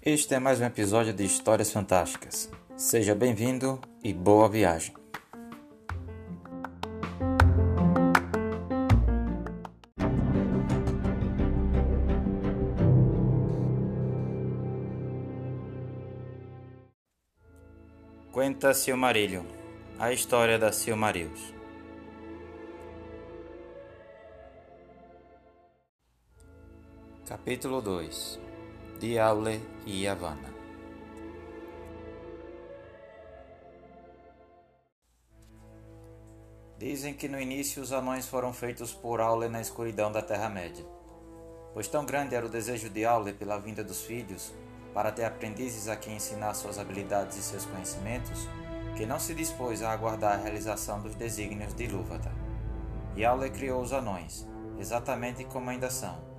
Este é mais um episódio de Histórias Fantásticas. Seja bem-vindo e boa viagem. Quenta Silmarillion A história da Silmarils Capítulo 2 Diaule e Yavanna Dizem que no início os anões foram feitos por Aule na escuridão da Terra-média. Pois tão grande era o desejo de Aule pela vinda dos filhos, para ter aprendizes a quem ensinar suas habilidades e seus conhecimentos, que não se dispôs a aguardar a realização dos desígnios de Ilúvatar. E Aule criou os anões, exatamente como ainda são,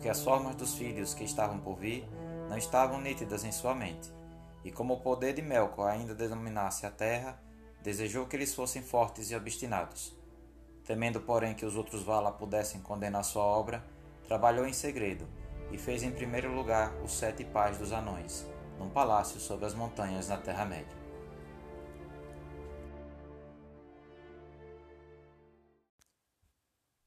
porque as formas dos filhos que estavam por vir não estavam nítidas em sua mente, e como o poder de Melkor ainda denominasse a terra, desejou que eles fossem fortes e obstinados. Temendo, porém, que os outros Vala pudessem condenar sua obra, trabalhou em segredo e fez em primeiro lugar os sete pais dos anões, num palácio sobre as montanhas na Terra-média.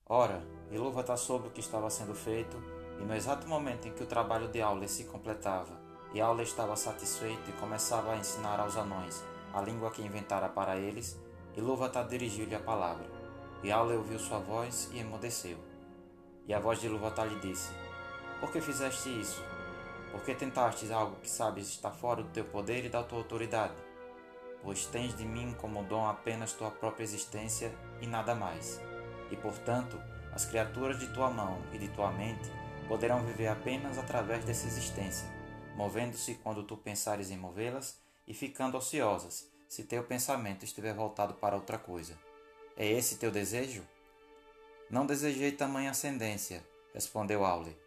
Ora, Ilúvatar soube o que estava sendo feito, e no exato momento em que o trabalho de Aule se completava, e Aule estava satisfeito e começava a ensinar aos anões a língua que inventara para eles, Ilúvatar dirigiu-lhe a palavra, e Aule ouviu sua voz e emudeceu. E a voz de Ilúvatar lhe disse: por que fizeste isso? Por que tentastes algo que sabes está fora do teu poder e da tua autoridade? Pois tens de mim como dom apenas tua própria existência e nada mais. E portanto, as criaturas de tua mão e de tua mente poderão viver apenas através dessa existência, movendo-se quando tu pensares em movê-las e ficando ociosas, se teu pensamento estiver voltado para outra coisa. É esse teu desejo? Não desejei tamanha ascendência, respondeu Aule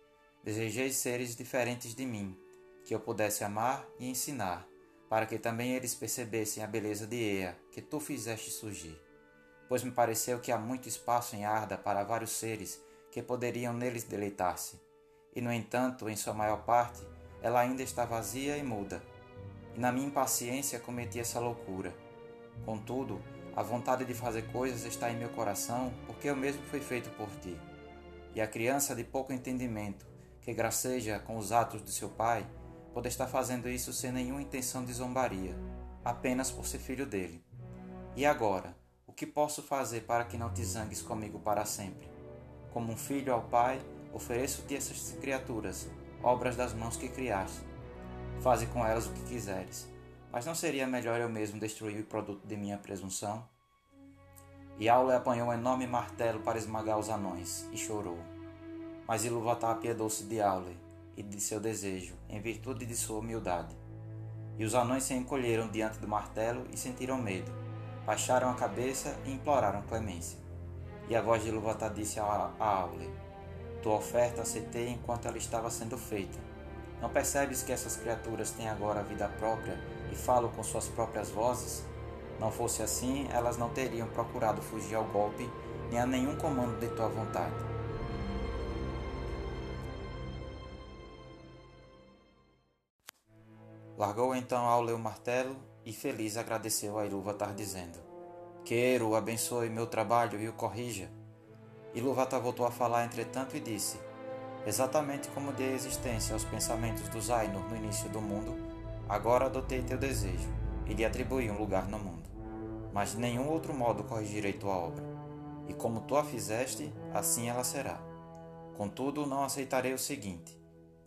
Desejei seres diferentes de mim, que eu pudesse amar e ensinar, para que também eles percebessem a beleza de Ea, que tu fizeste surgir. Pois me pareceu que há muito espaço em Arda para vários seres que poderiam neles deleitar-se. E, no entanto, em sua maior parte, ela ainda está vazia e muda. E na minha impaciência cometi essa loucura. Contudo, a vontade de fazer coisas está em meu coração, porque eu mesmo fui feito por ti. E a criança de pouco entendimento, que graceja com os atos de seu pai, pode estar fazendo isso sem nenhuma intenção de zombaria, apenas por ser filho dele. E agora, o que posso fazer para que não te zangues comigo para sempre? Como um filho ao pai, ofereço-te essas criaturas, obras das mãos que criaste. Faze com elas o que quiseres. Mas não seria melhor eu mesmo destruir o produto de minha presunção? E Aule apanhou um enorme martelo para esmagar os anões e chorou. Mas Ilúvatar apiedou-se de Aule e de seu desejo, em virtude de sua humildade. E os anões se encolheram diante do martelo e sentiram medo, baixaram a cabeça e imploraram clemência. E a voz de Ilúvatar disse a Aule: Tua oferta aceitei enquanto ela estava sendo feita. Não percebes que essas criaturas têm agora vida própria e falam com suas próprias vozes? Não fosse assim, elas não teriam procurado fugir ao golpe nem a nenhum comando de tua vontade. Largou então Aule o martelo e feliz agradeceu a Ilúvatar dizendo: Que Eru abençoe meu trabalho e o corrija. Ilúvatar voltou a falar entretanto e disse: Exatamente como dei existência aos pensamentos dos Ainur no início do mundo, agora adotei teu desejo e lhe atribuí um lugar no mundo. Mas de nenhum outro modo corrigirei tua obra. E como tu a fizeste, assim ela será. Contudo, não aceitarei o seguinte: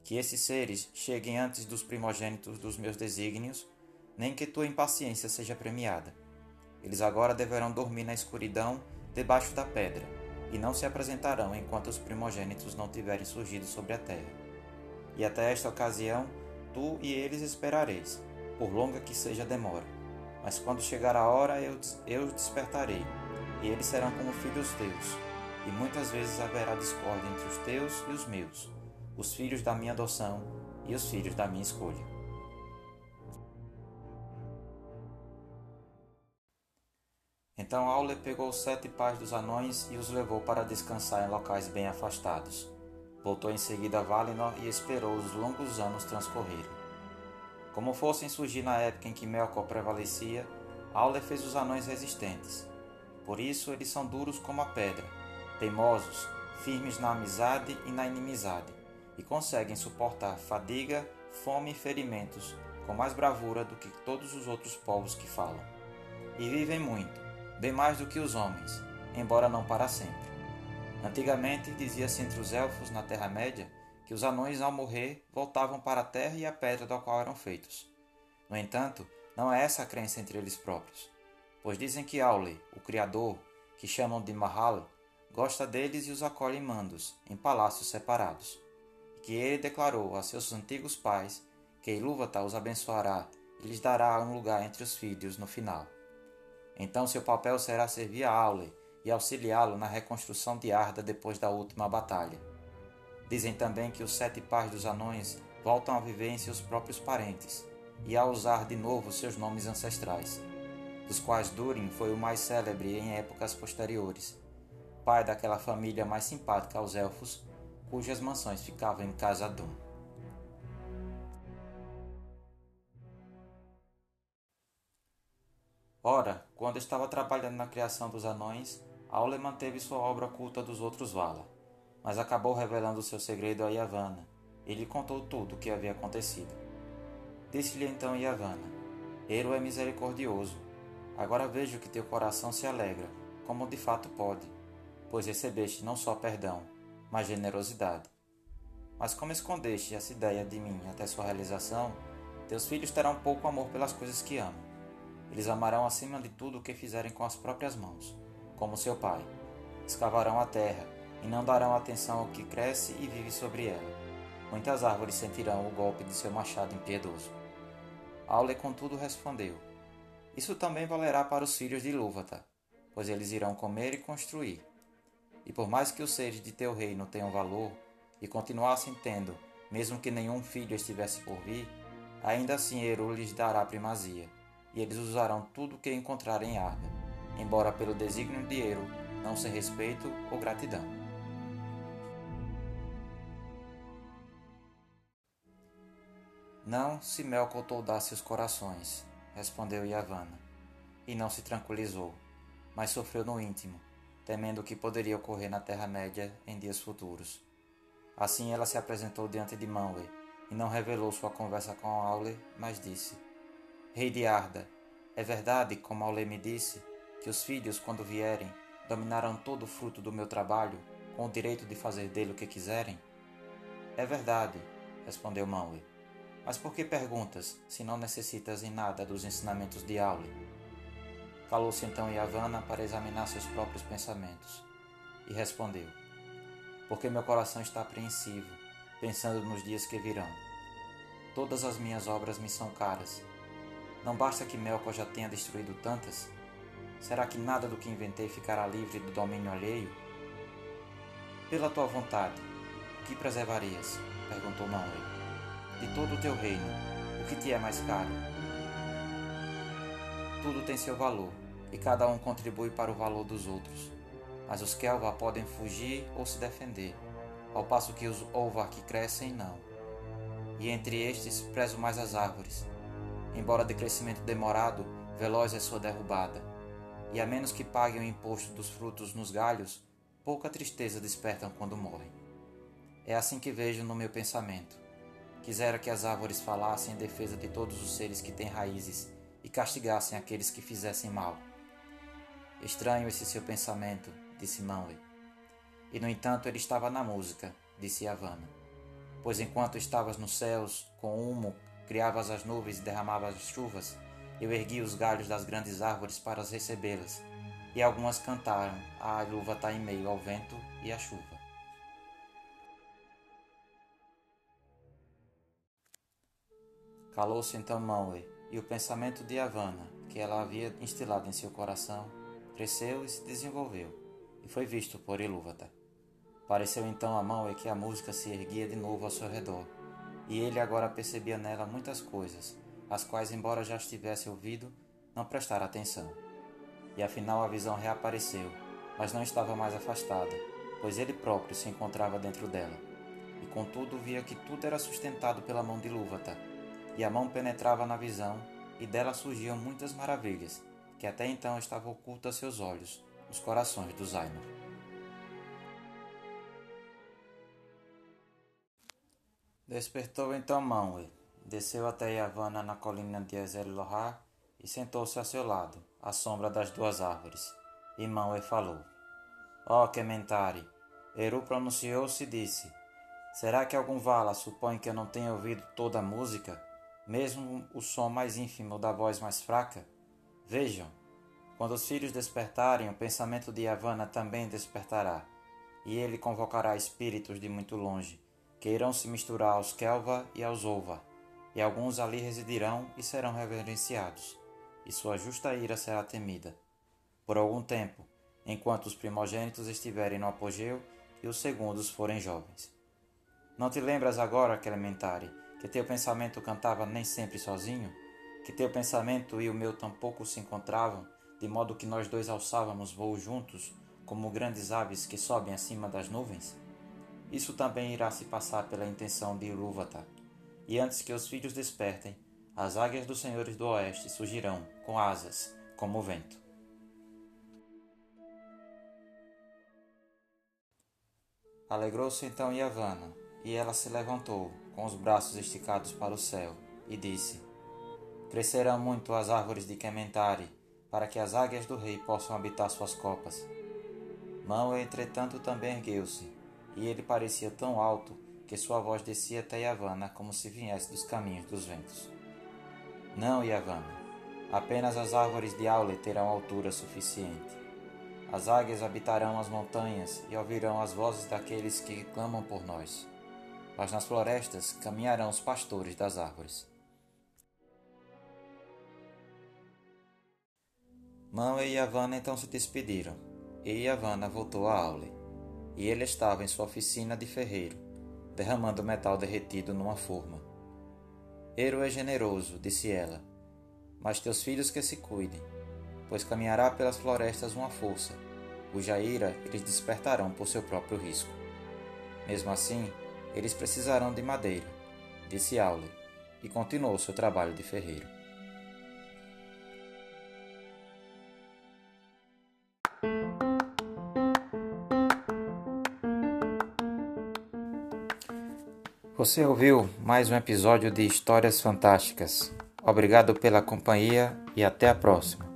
que esses seres cheguem antes dos primogênitos dos meus desígnios, nem que tua impaciência seja premiada. Eles agora deverão dormir na escuridão debaixo da pedra, e não se apresentarão enquanto os primogênitos não tiverem surgido sobre a terra. E até esta ocasião, tu e eles esperareis, por longa que seja a demora. Mas quando chegar a hora, eu, eu despertarei, e eles serão como filhos teus, e muitas vezes haverá discórdia entre os teus e os meus os filhos da minha adoção e os filhos da minha escolha. Então Aule pegou os sete pais dos anões e os levou para descansar em locais bem afastados. Voltou em seguida a Valinor e esperou os longos anos transcorrerem. Como fossem surgir na época em que Melkor prevalecia, Aule fez os anões resistentes. Por isso eles são duros como a pedra, teimosos, firmes na amizade e na inimizade, e conseguem suportar fadiga, fome e ferimentos com mais bravura do que todos os outros povos que falam. E vivem muito, bem mais do que os homens, embora não para sempre. Antigamente dizia-se entre os elfos na Terra-média que os anões, ao morrer, voltavam para a terra e a pedra da qual eram feitos. No entanto, não é essa a crença entre eles próprios, pois dizem que Aule, o Criador, que chamam de Mahal, gosta deles e os acolhe em mandos, em palácios separados, e que ele declarou a seus antigos pais que Ilúvatar os abençoará e lhes dará um lugar entre os filhos no final. Então seu papel será servir a Aule e auxiliá-lo na reconstrução de Arda depois da última batalha. Dizem também que os sete pais dos anões voltam a viver em seus próprios parentes e a usar de novo seus nomes ancestrais, dos quais Durin foi o mais célebre em épocas posteriores, pai daquela família mais simpática aos elfos, cujas mansões ficavam em Casa Dum. Ora, quando estava trabalhando na criação dos anões, Aule manteve sua obra oculta dos outros Vala, mas acabou revelando seu segredo a Yavanna e lhe contou tudo o que havia acontecido. Disse-lhe então Yavanna: Ero é misericordioso. Agora vejo que teu coração se alegra, como de fato pode, pois recebeste não só perdão, mas generosidade. Mas como escondeste essa ideia de mim até sua realização, teus filhos terão pouco amor pelas coisas que amam. Eles amarão acima de tudo o que fizerem com as próprias mãos, como seu pai. Escavarão a terra e não darão atenção ao que cresce e vive sobre ela. Muitas árvores sentirão o golpe de seu machado impiedoso. Aule, contudo, respondeu: Isso também valerá para os filhos de Ilúvatar, pois eles irão comer e construir. E por mais que os seres de teu reino tenham valor e continuassem tendo, mesmo que nenhum filho estivesse por vir, ainda assim Eru lhes dará primazia e eles usarão tudo o que encontrarem em Arda, embora pelo desígnio de Ero não se respeito ou gratidão. Não se Melkor toldasse os corações, respondeu Yavanna, e não se tranquilizou, mas sofreu no íntimo, temendo o que poderia ocorrer na Terra-média em dias futuros. Assim ela se apresentou diante de Manwë e não revelou sua conversa com Aule, mas disse: Rei de Arda, é verdade, como Aule me disse, que os filhos, quando vierem, dominarão todo o fruto do meu trabalho, com o direito de fazer dele o que quiserem? É verdade, respondeu Manwë. Mas por que perguntas, se não necessitas em nada dos ensinamentos de Aule? Calou-se então Yavanna para examinar seus próprios pensamentos, e respondeu: Porque meu coração está apreensivo, pensando nos dias que virão. Todas as minhas obras me são caras, não basta que Melkor já tenha destruído tantas? Será que nada do que inventei ficará livre do domínio alheio? Pela tua vontade, o que preservarias? perguntou Manwë. De todo o teu reino, o que te é mais caro? Tudo tem seu valor, e cada um contribui para o valor dos outros. Mas os Kelva podem fugir ou se defender, ao passo que os Olvar que crescem não. E entre estes prezo mais as árvores, embora de crescimento demorado, veloz é sua derrubada. E a menos que paguem o imposto dos frutos nos galhos, pouca tristeza despertam quando morrem. É assim que vejo no meu pensamento. Quisera que as árvores falassem em defesa de todos os seres que têm raízes e castigassem aqueles que fizessem mal. Estranho esse seu pensamento, disse Manwë. E no entanto ele estava na música, disse Yavanna. Pois enquanto estavas nos céus, com humo criavas as nuvens e derramavas as chuvas, eu ergui os galhos das grandes árvores para as recebê-las, e algumas cantaram, a luva está em meio ao vento e à chuva. Calou-se então Manwë, e o pensamento de Havana, que ela havia instilado em seu coração, cresceu e se desenvolveu, e foi visto por Ilúvatar. Pareceu então a Manwë que a música se erguia de novo ao seu redor, e ele agora percebia nela muitas coisas, as quais, embora já estivesse ouvido, não prestara atenção. e afinal a visão reapareceu, mas não estava mais afastada, pois ele próprio se encontrava dentro dela. E contudo via que tudo era sustentado pela mão de Lúvata, e a mão penetrava na visão, e dela surgiam muitas maravilhas, que até então estavam ocultas a seus olhos, nos corações dos Ainur. Despertou então Manwë, desceu até Yavanna na colina de Ezel-Lohar e sentou-se a seu lado, à sombra das duas árvores. E Manwë falou: Ó oh, Kementari, Eru pronunciou-se e disse: Será que algum Vala supõe que eu não tenha ouvido toda a música, mesmo o som mais ínfimo da voz mais fraca? Vejam, quando os filhos despertarem, o pensamento de Yavanna também despertará, e ele convocará espíritos de muito longe que irão se misturar aos Kelva e aos Ova, e alguns ali residirão e serão reverenciados, e sua justa ira será temida. Por algum tempo, enquanto os primogênitos estiverem no apogeu e os segundos forem jovens. Não te lembras agora, Clementari, que teu pensamento cantava nem sempre sozinho? Que teu pensamento e o meu tampouco se encontravam, de modo que nós dois alçávamos voo juntos, como grandes aves que sobem acima das nuvens? Isso também irá se passar pela intenção de Ilúvatar. E antes que os filhos despertem, as águias dos senhores do oeste surgirão, com asas, como o vento. Alegrou-se então Yavanna, e ela se levantou, com os braços esticados para o céu, e disse: Crescerão muito as árvores de Kementari, para que as águias do rei possam habitar suas copas. Mão, entretanto, também ergueu-se, e ele parecia tão alto que sua voz descia até Yavanna como se viesse dos caminhos dos ventos. Não, Yavanna, apenas as árvores de Aule terão altura suficiente. As águias habitarão as montanhas e ouvirão as vozes daqueles que clamam por nós. Mas nas florestas caminharão os pastores das árvores. Mão e Yavanna então se despediram, e Yavanna voltou a Aule e ele estava em sua oficina de ferreiro, derramando metal derretido numa forma. Ero é generoso, disse ela, mas teus filhos que se cuidem, pois caminhará pelas florestas uma força, cuja ira eles despertarão por seu próprio risco. Mesmo assim, eles precisarão de madeira, disse Aule, e continuou seu trabalho de ferreiro. Você ouviu mais um episódio de Histórias Fantásticas. Obrigado pela companhia e até a próxima.